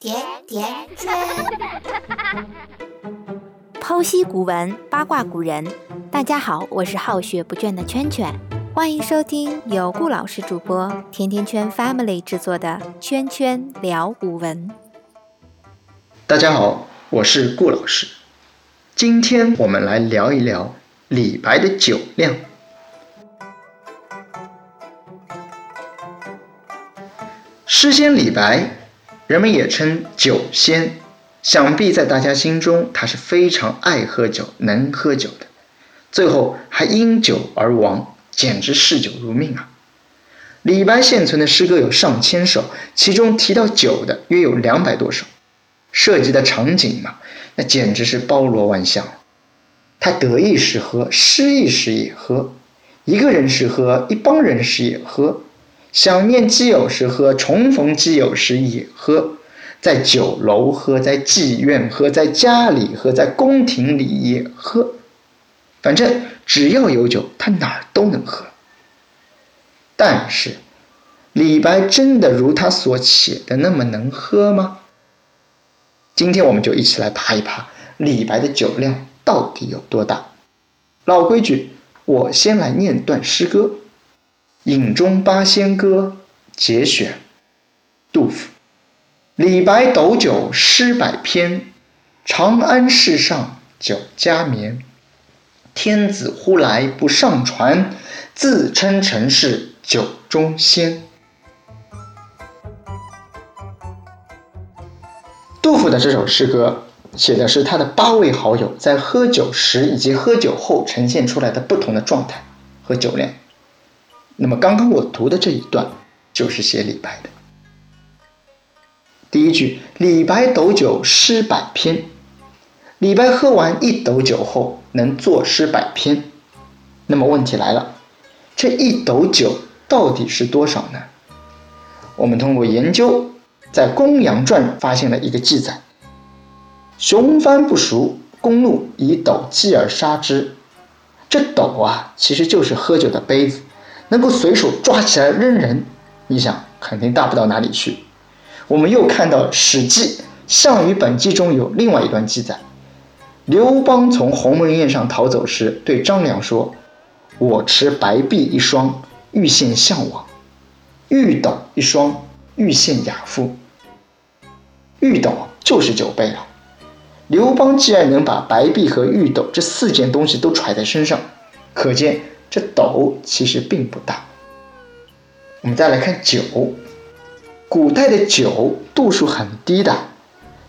甜甜圈，剖析古文，八卦古人。大家好，我是好学不倦的圈圈，欢迎收听由顾老师主播、甜甜圈 Family 制作的《圈圈聊古文》。大家好，我是顾老师。今天我们来聊一聊李白的酒量。诗仙李白，人们也称酒仙。想必在大家心中，他是非常爱喝酒、能喝酒的。最后还因酒而亡，简直嗜酒如命啊！李白现存的诗歌有上千首，其中提到酒的约有两百多首，涉及的场景嘛，那简直是包罗万象。他得意时喝，失意时也喝；一个人时喝，一帮人时也喝。想念基友时喝，重逢基友时也喝，在酒楼喝，在妓院喝，在家里喝，在宫廷里也喝，反正只要有酒，他哪儿都能喝。但是，李白真的如他所写的那么能喝吗？今天我们就一起来爬一爬李白的酒量到底有多大。老规矩，我先来念段诗歌。《饮中八仙歌》节选，杜甫。李白斗酒诗百篇，长安市上酒家眠。天子呼来不上船，自称臣是酒中仙。杜甫的这首诗歌写的是他的八位好友在喝酒时以及喝酒后呈现出来的不同的状态和酒量。那么刚刚我读的这一段就是写李白的。第一句：“李白斗酒诗百篇。”李白喝完一斗酒后能作诗百篇。那么问题来了，这一斗酒到底是多少呢？我们通过研究，在《公羊传》发现了一个记载：“雄帆不熟，公怒以斗击而杀之。”这斗啊，其实就是喝酒的杯子。能够随手抓起来扔人，你想肯定大不到哪里去。我们又看到《史记·项羽本纪》中有另外一段记载：刘邦从鸿门宴上逃走时，对张良说：“我持白璧一双，欲献项王；玉斗一双，欲献亚夫。”玉斗就是酒杯了。刘邦既然能把白璧和玉斗这四件东西都揣在身上，可见。这斗其实并不大。我们再来看酒，古代的酒度数很低的，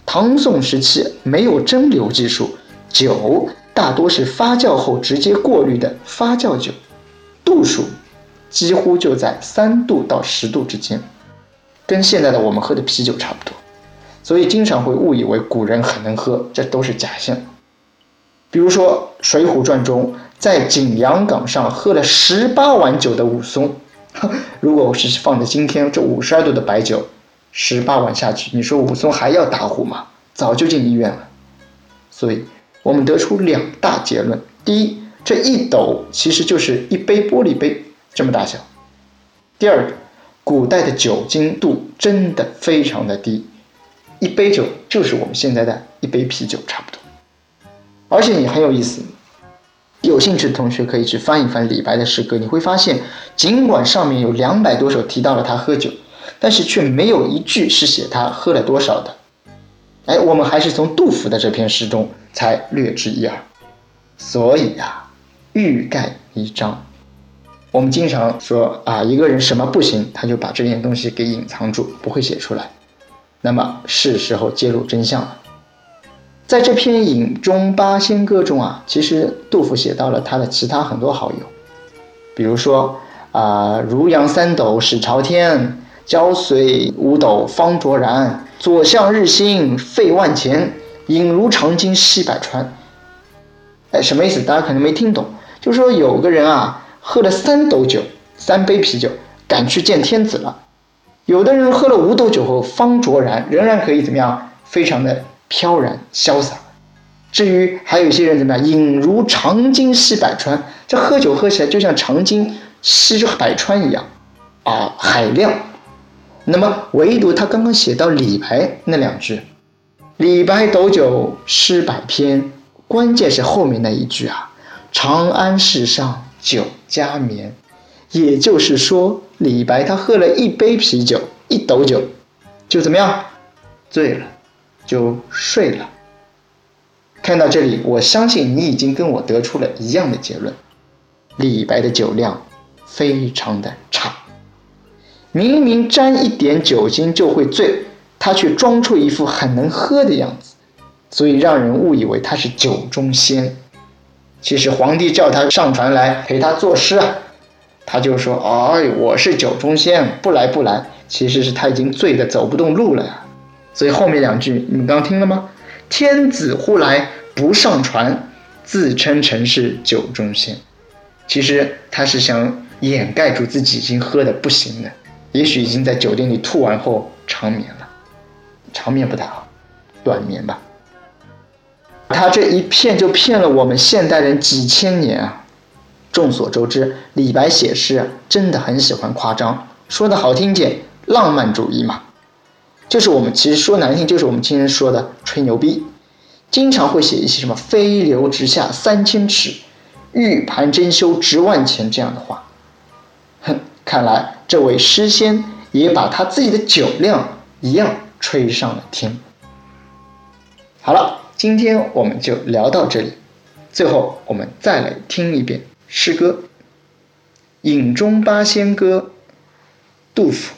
唐宋时期没有蒸馏技术，酒大多是发酵后直接过滤的发酵酒，度数几乎就在三度到十度之间，跟现在的我们喝的啤酒差不多，所以经常会误以为古人很能喝，这都是假象。比如说《水浒传》中。在景阳冈上喝了十八碗酒的武松，如果我是放在今天，这五十二度的白酒，十八碗下去，你说武松还要打呼吗？早就进医院了。所以，我们得出两大结论：第一，这一斗其实就是一杯玻璃杯这么大小；第二个，古代的酒精度真的非常的低，一杯酒就是我们现在的一杯啤酒差不多。而且也很有意思。有兴趣的同学可以去翻一翻李白的诗歌，你会发现，尽管上面有两百多首提到了他喝酒，但是却没有一句是写他喝了多少的。哎，我们还是从杜甫的这篇诗中才略知一二。所以呀，欲盖弥彰。我们经常说啊，一个人什么不行，他就把这件东西给隐藏住，不会写出来。那么是时候揭露真相了。在这篇《饮中八仙歌》中啊，其实杜甫写到了他的其他很多好友，比如说啊，如阳三斗始朝天，胶水五斗方卓然，左相日新费万钱，饮如长鲸吸百川。哎，什么意思？大家可能没听懂，就是说有个人啊，喝了三斗酒，三杯啤酒，赶去见天子了；有的人喝了五斗酒后方卓然，仍然可以怎么样，非常的。飘然潇洒。至于还有一些人怎么样，饮如长鲸吸百川，这喝酒喝起来就像长鲸吸百川一样，啊，海量。那么唯独他刚刚写到李白那两句“李白斗酒诗百篇”，关键是后面那一句啊，“长安市上酒家眠”，也就是说，李白他喝了一杯啤酒，一斗酒，就怎么样，醉了，就睡了。看到这里，我相信你已经跟我得出了一样的结论：李白的酒量非常的差。明明沾一点酒精就会醉，他却装出一副很能喝的样子，所以让人误以为他是酒中仙。其实皇帝叫他上船来陪他作诗啊，他就说：“哎，我是酒中仙，不来不来。”其实是他已经醉得走不动路了呀。所以后面两句你们刚听了吗？天子呼来不上船，自称臣是酒中仙。其实他是想掩盖住自己已经喝的不行了。也许已经在酒店里吐完后长眠了，长眠不太好，短眠吧。他这一骗就骗了我们现代人几千年啊！众所周知，李白写诗真的很喜欢夸张，说的好听点，浪漫主义嘛，就是我们其实说难听，就是我们今天说的吹牛逼，经常会写一些什么“飞流直下三千尺，玉盘珍羞值万钱”这样的话。哼，看来。这位诗仙也把他自己的酒量一样吹上了天。好了，今天我们就聊到这里。最后，我们再来听一遍诗歌《饮中八仙歌》，杜甫。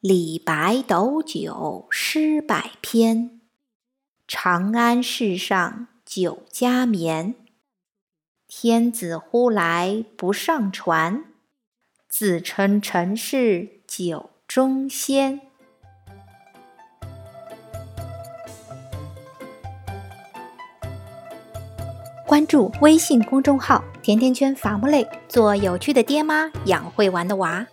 李白斗酒诗百篇，长安市上酒家眠。天子呼来不上船。自称臣是酒中仙。关注微信公众号“甜甜圈伐木累”，做有趣的爹妈，养会玩的娃。